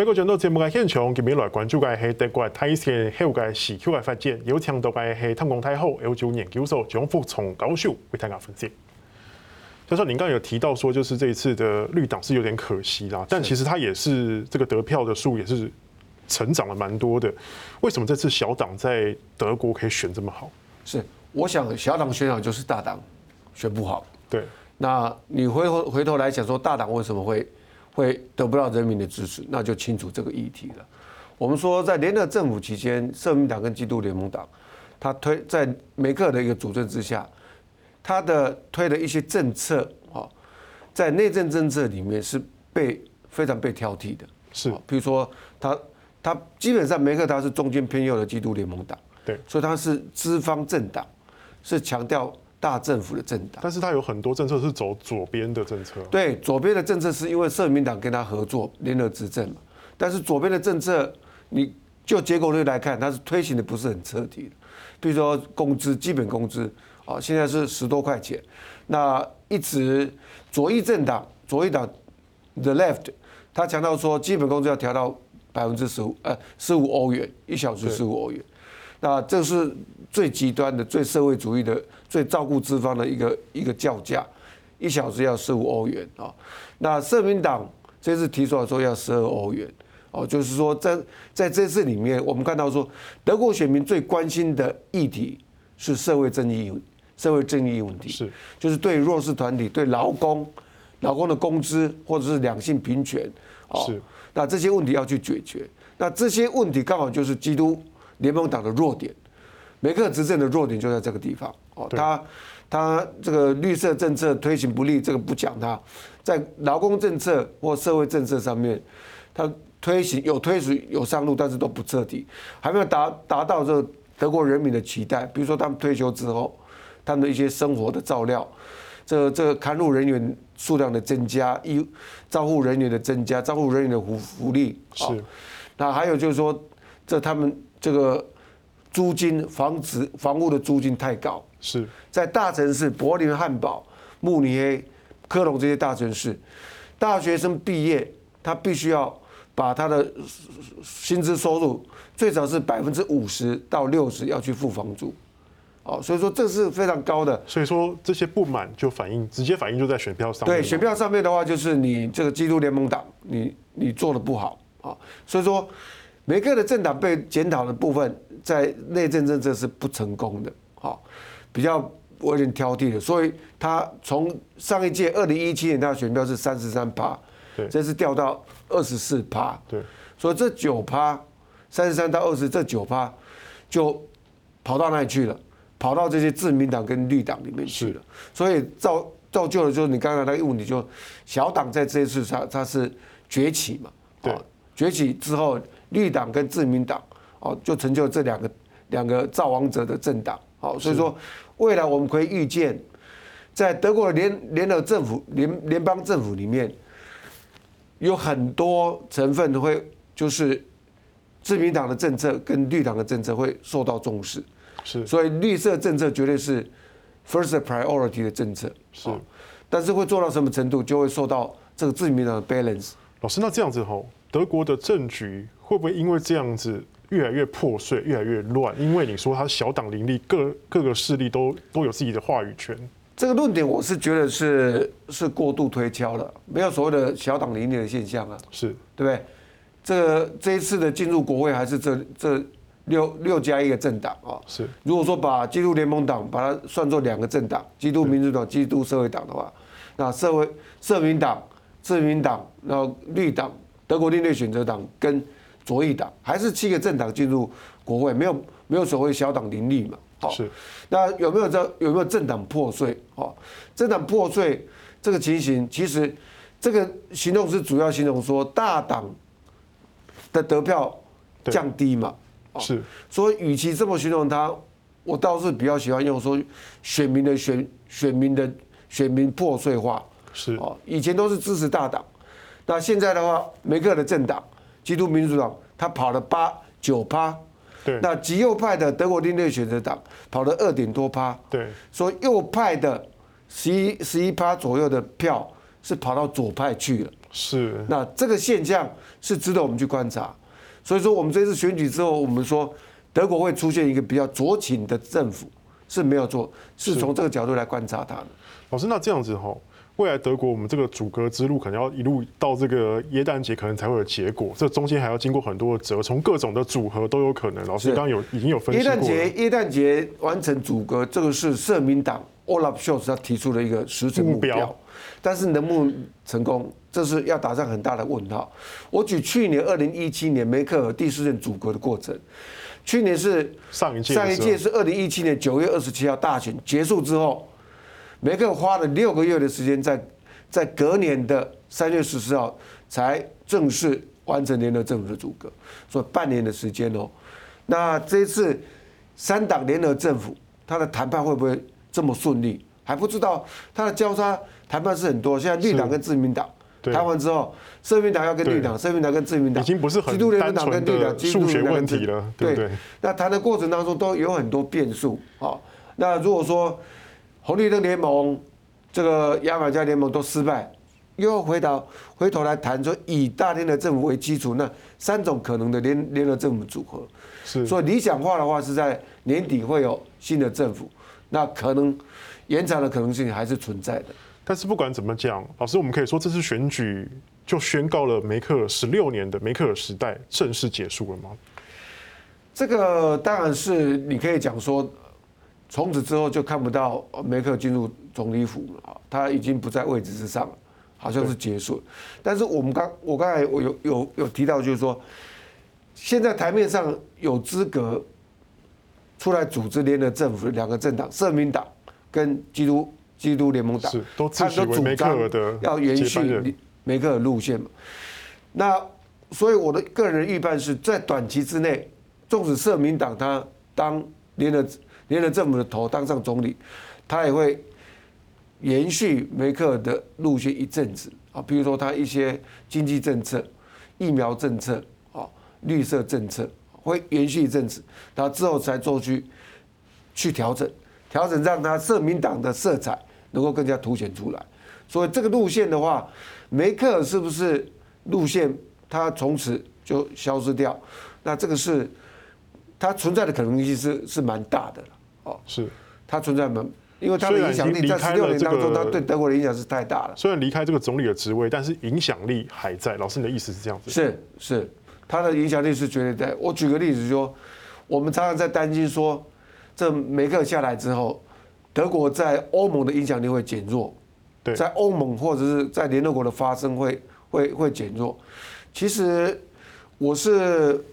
德国转到节目嘅现场，今日来关注嘅系德国大选后嘅时局嘅发展，有请到嘅系淡江大学欧洲研究所张福崇教授为大家分析。教授，您刚刚有提到说，就是这一次的绿党是有点可惜啦，但其实他也是这个得票的数也是成长了蛮多的。为什么这次小党在德国可以选这么好？是，我想小党选好就是大党选不好。对，那你回头回头来讲说，大党为什么会会得不到人民的支持？那就清楚这个议题了。我们说，在联合政府期间，社民党跟基督联盟党，他推在梅克的一个主政之下。他的推的一些政策啊，在内政政策里面是被非常被挑剔的，是，比如说他他基本上梅克他是中间偏右的基督联盟党，对，所以他是资方政党，是强调大政府的政党，但是他有很多政策是走左边的政策，对，左边的政策是因为社民党跟他合作联合执政嘛，但是左边的政策，你就结果率来看，它是推行的不是很彻底的，比如说工资基本工资。啊，现在是十多块钱，那一直左翼政党，左翼党 The Left，他强调说基本工资要调到百分之十五，呃，十五欧元一小时，十五欧元。那这是最极端的、最社会主义的、最照顾资方的一个一个叫价，一小时要十五欧元啊。那社民党这次提出来说要十二欧元，哦，就是说在在这次里面，我们看到说德国选民最关心的议题是社会正义。社会正义问题是，就是对弱势团体、对劳工、劳工的工资或者是两性平权，是，那这些问题要去解决。那这些问题刚好就是基督联盟党的弱点，梅克执政的弱点就在这个地方。哦，他他这个绿色政策推行不力，这个不讲他，在劳工政策或社会政策上面，他推行有推行有上路，但是都不彻底，还没有达达到这个德国人民的期待。比如说他们退休之后。他们的一些生活的照料，这个、这个看护人员数量的增加，医照护人员的增加，照护人员的福福利是。那还有就是说，这他们这个租金、房子、房屋的租金太高。是在大城市，柏林、汉堡、慕尼黑、科隆这些大城市，大学生毕业，他必须要把他的薪资收入最少是百分之五十到六十要去付房租。哦，所以说这是非常高的。所以说这些不满就反映，直接反映就在选票上面。对，选票上面的话，就是你这个基督联盟党，你你做的不好啊。所以说，梅克尔的政党被检讨的部分，在内政政策是不成功的，好，比较有点挑剔的。所以他从上一届二零一七年他的选票是三十三趴，对，这次掉到二十四趴，对。所以这九趴，三十三到二十，这九趴就跑到哪里去了？跑到这些自民党跟绿党里面去了，所以造造就了就是你刚才那个问题，就小党在这一次它它是崛起嘛，对，崛起之后绿党跟自民党哦就成就这两个两个造王者的政党，好，所以说未来我们可以预见，在德国的联联合政府联联邦政府里面，有很多成分会就是自民党的政策跟绿党的政策会受到重视。是，所以绿色政策绝对是 first priority 的政策。是，但是会做到什么程度，就会受到这个自民党的 balance。老师，那这样子吼，德国的政局会不会因为这样子越来越破碎，越来越乱？因为你说他小党林立，各各个势力都都有自己的话语权。这个论点我是觉得是是过度推敲了，没有所谓的小党林立的现象啊。是，对不对？这个这一次的进入国会还是这这。六六加一个政党啊，是。如果说把基督联盟党把它算作两个政党，基督民主党、基督社会党的话，那社会社民党、自民党、然后绿党、德国另类选择党跟左翼党，还是七个政党进入国会，没有没有所谓小党林立嘛？好，是。那有没有这有没有政党破碎？哦，政党破碎这个情形，其实这个形容是主要形容说大党的得票降低嘛。是，所以与其这么形容它，我倒是比较喜欢用说选民的选选民的选民破碎化。是哦，以前都是支持大党，那现在的话，梅克尔的政党基督民主党，他跑了八九趴，对，那极右派的德国另类选择党跑了二点多趴，对，所以右派的十一十一趴左右的票是跑到左派去了。是。那这个现象是值得我们去观察。所以说，我们这次选举之后，我们说德国会出现一个比较左倾的政府是没有做，是从这个角度来观察它的。老师，那这样子哈。未来德国，我们这个组阁之路可能要一路到这个耶诞节，可能才会有结果。这中间还要经过很多的折，从各种的组合都有可能。老师刚刚有已经有分析过。耶诞节，耶诞节完成组阁，这个是社民党 Olaf Scholz 他提出的一个实质目标，但是能不能成功，这是要打上很大的问号。我举去年二零一七年梅克尔第四任组阁的过程，去年是上一届，上一届是二零一七年九月二十七号大选结束之后。梅克花了六个月的时间，在在隔年的三月十四号才正式完成联合政府的组阁，所以半年的时间哦。那这一次三党联合政府，他的谈判会不会这么顺利？还不知道。他的交叉谈判是很多，现在绿党跟自民党谈完之后，社民党要跟绿党，社民党跟自民党，已经不是很单纯的数学问题了，对不对？那谈的过程当中都有很多变数啊。那如果说红绿灯联盟，这个牙买加联盟都失败，又回到回头来谈说以大连的政府为基础，那三种可能的联联合政府组合，是，所以理想化的话是在年底会有新的政府，那可能延长的可能性还是存在的。但是不管怎么讲，老师，我们可以说这次选举就宣告了梅克尔十六年的梅克尔时代正式结束了吗？这个当然是你可以讲说。从此之后就看不到梅克进入总理府了，他已经不在位置之上了，好像是结束了。但是我们刚我刚才我有有有提到，就是说，现在台面上有资格出来组织联合政府两个政党，社民党跟基督基督联盟党，都自诩为梅克尔的要延续梅克尔路线嘛。那所以我的个人预判是在短期之内，纵使社民党他当连了。连了政府的头当上总理，他也会延续梅克尔的路线一阵子啊，比如说他一些经济政策、疫苗政策啊、绿色政策会延续一阵子，然后之后才做去去调整，调整让他社民党的色彩能够更加凸显出来。所以这个路线的话，梅克尔是不是路线它从此就消失掉？那这个是它存在的可能性是是蛮大的了。哦，是，它存在吗？因为他的影响力在十六年当中，他对德国的影响是太大了。虽然离开这个总理的职位，但是影响力还在。老师，你的意思是这样子？是是，他的影响力是绝对在。我举个例子说，我们常常在担心说，这梅克下来之后，德国在欧盟的影响力会减弱，在欧盟或者是在联合国的发声会会会减弱。其实我是。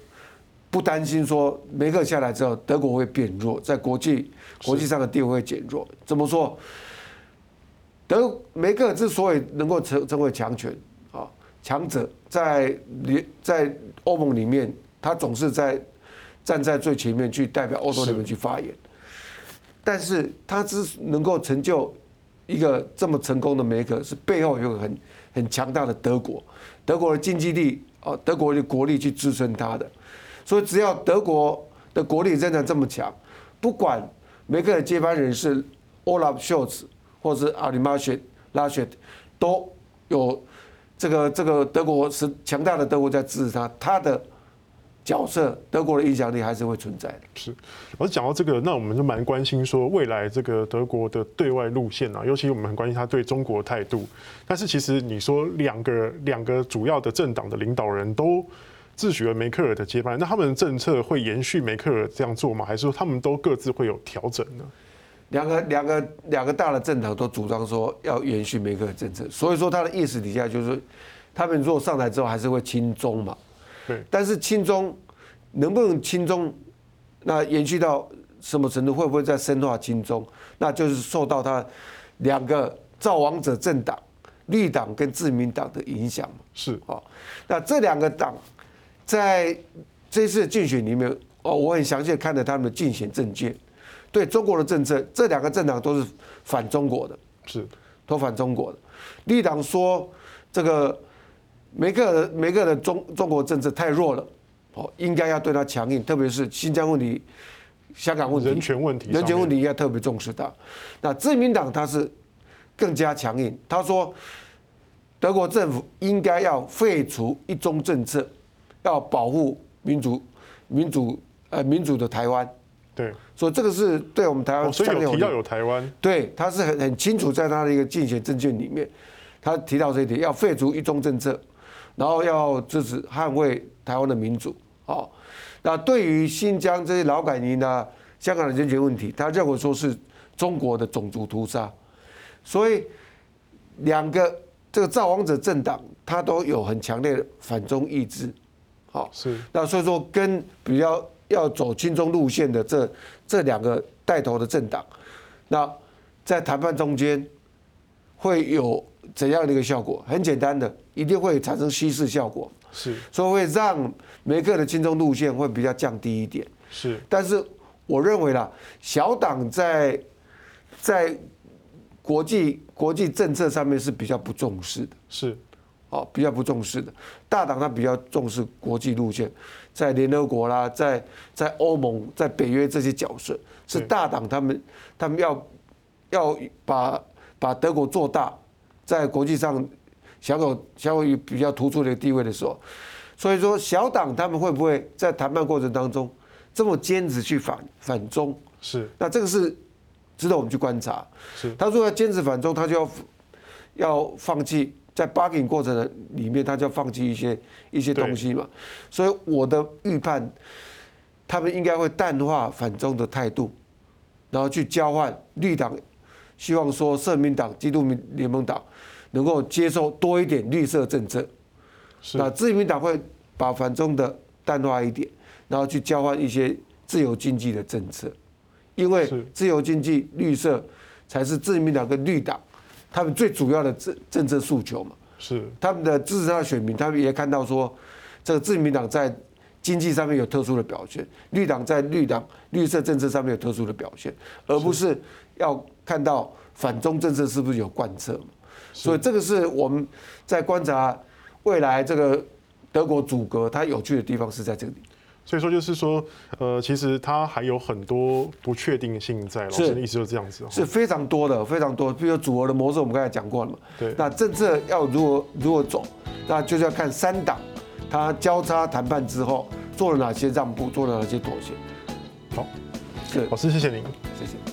不担心说梅克下来之后德国会变弱，在国际国际上的地位会减弱。怎么说？德梅克之所以能够成成为强权啊强者，在联在欧盟里面，他总是在站在最前面去代表欧洲里面去发言。但是他之能够成就一个这么成功的梅克，是背后有很很强大的德国，德国的经济力哦，德国的国力去支撑他的。所以，只要德国的国力仍然这么强，不管梅克的接班人是 Olaf Scholz 或是 Armin Laschet，都有这个这个德国是强大的德国在支持他，他的角色，德国的影响力还是会存在的。是，我讲到这个，那我们就蛮关心说未来这个德国的对外路线啊，尤其我们很关心他对中国态度。但是其实你说两个两个主要的政党的领导人都。自诩为梅克尔的接班人，那他们的政策会延续梅克尔这样做吗？还是说他们都各自会有调整呢？两个两个两个大的政党都主张说要延续梅克尔政策，所以说他的意思底下就是，他们如果上台之后还是会亲中嘛。对。但是亲中能不能亲中，那延续到什么程度？会不会再深化亲中？那就是受到他两个造王者政党绿党跟自民党的影响嘛。是。啊，那这两个党。在这次竞选里面，哦，我很详细的看了他们的竞选政见，对中国的政策，这两个政党都是反中国的，是都反中国的。绿党说这个梅克尔梅克尔的中中国政策太弱了，哦，应该要对他强硬，特别是新疆问题、香港问题、人权问题、人权问题应该特别重视他。那自民党他是更加强硬，他说德国政府应该要废除一中政策，要保护民主、民主呃民主的台湾。对，所以这个是对我们台湾、哦，所以有提到有台湾，对，他是很很清楚在他的一个竞选政见里面，他提到这一点，要废除一中政策，然后要支持捍卫台湾的民主。好，那对于新疆这些劳改营啊、香港的人权问题，他认为说是中国的种族屠杀，所以两个这个造王者政党，他都有很强烈的反中意志。好，是，那所以说跟比较。要走亲中路线的这这两个带头的政党，那在谈判中间会有怎样的一个效果？很简单的，一定会产生稀释效果。是，所以会让梅克的亲中路线会比较降低一点。是，但是我认为啦，小党在在国际国际政策上面是比较不重视的。是。哦，比较不重视的，大党他比较重视国际路线，在联合国啦，在在欧盟、在北约这些角色，是大党他们他们要要把把德国做大，在国际上享有享有比较突出的地位的时候，所以说小党他们会不会在谈判过程当中这么坚持去反反中？是，那这个是值得我们去观察。是，他说要坚持反中，他就要要放弃。在 bargaining 过程的里面，他就要放弃一些一些东西嘛，所以我的预判，他们应该会淡化反中的态度，然后去交换绿党，希望说社民党、基督民联盟党能够接受多一点绿色政策，那自民党会把反中的淡化一点，然后去交换一些自由经济的政策，因为自由经济、绿色才是自民党跟绿党。他们最主要的政政策诉求嘛，是。他们的支持他的选民，他们也看到说，这个自民党在经济上面有特殊的表现，绿党在绿党绿色政策上面有特殊的表现，而不是要看到反中政策是不是有贯彻嘛。所以这个是我们在观察未来这个德国组阁，它有趣的地方是在这里。所以说就是说，呃，其实它还有很多不确定性在。老师的意思就是这样子，是非常多的，非常多。比如组合的模式，我们刚才讲过了嘛。对。那政策要如何如何走，那就是要看三党它交叉谈判之后做了哪些让步，做了哪些妥协。好，是老师，谢谢您，谢谢。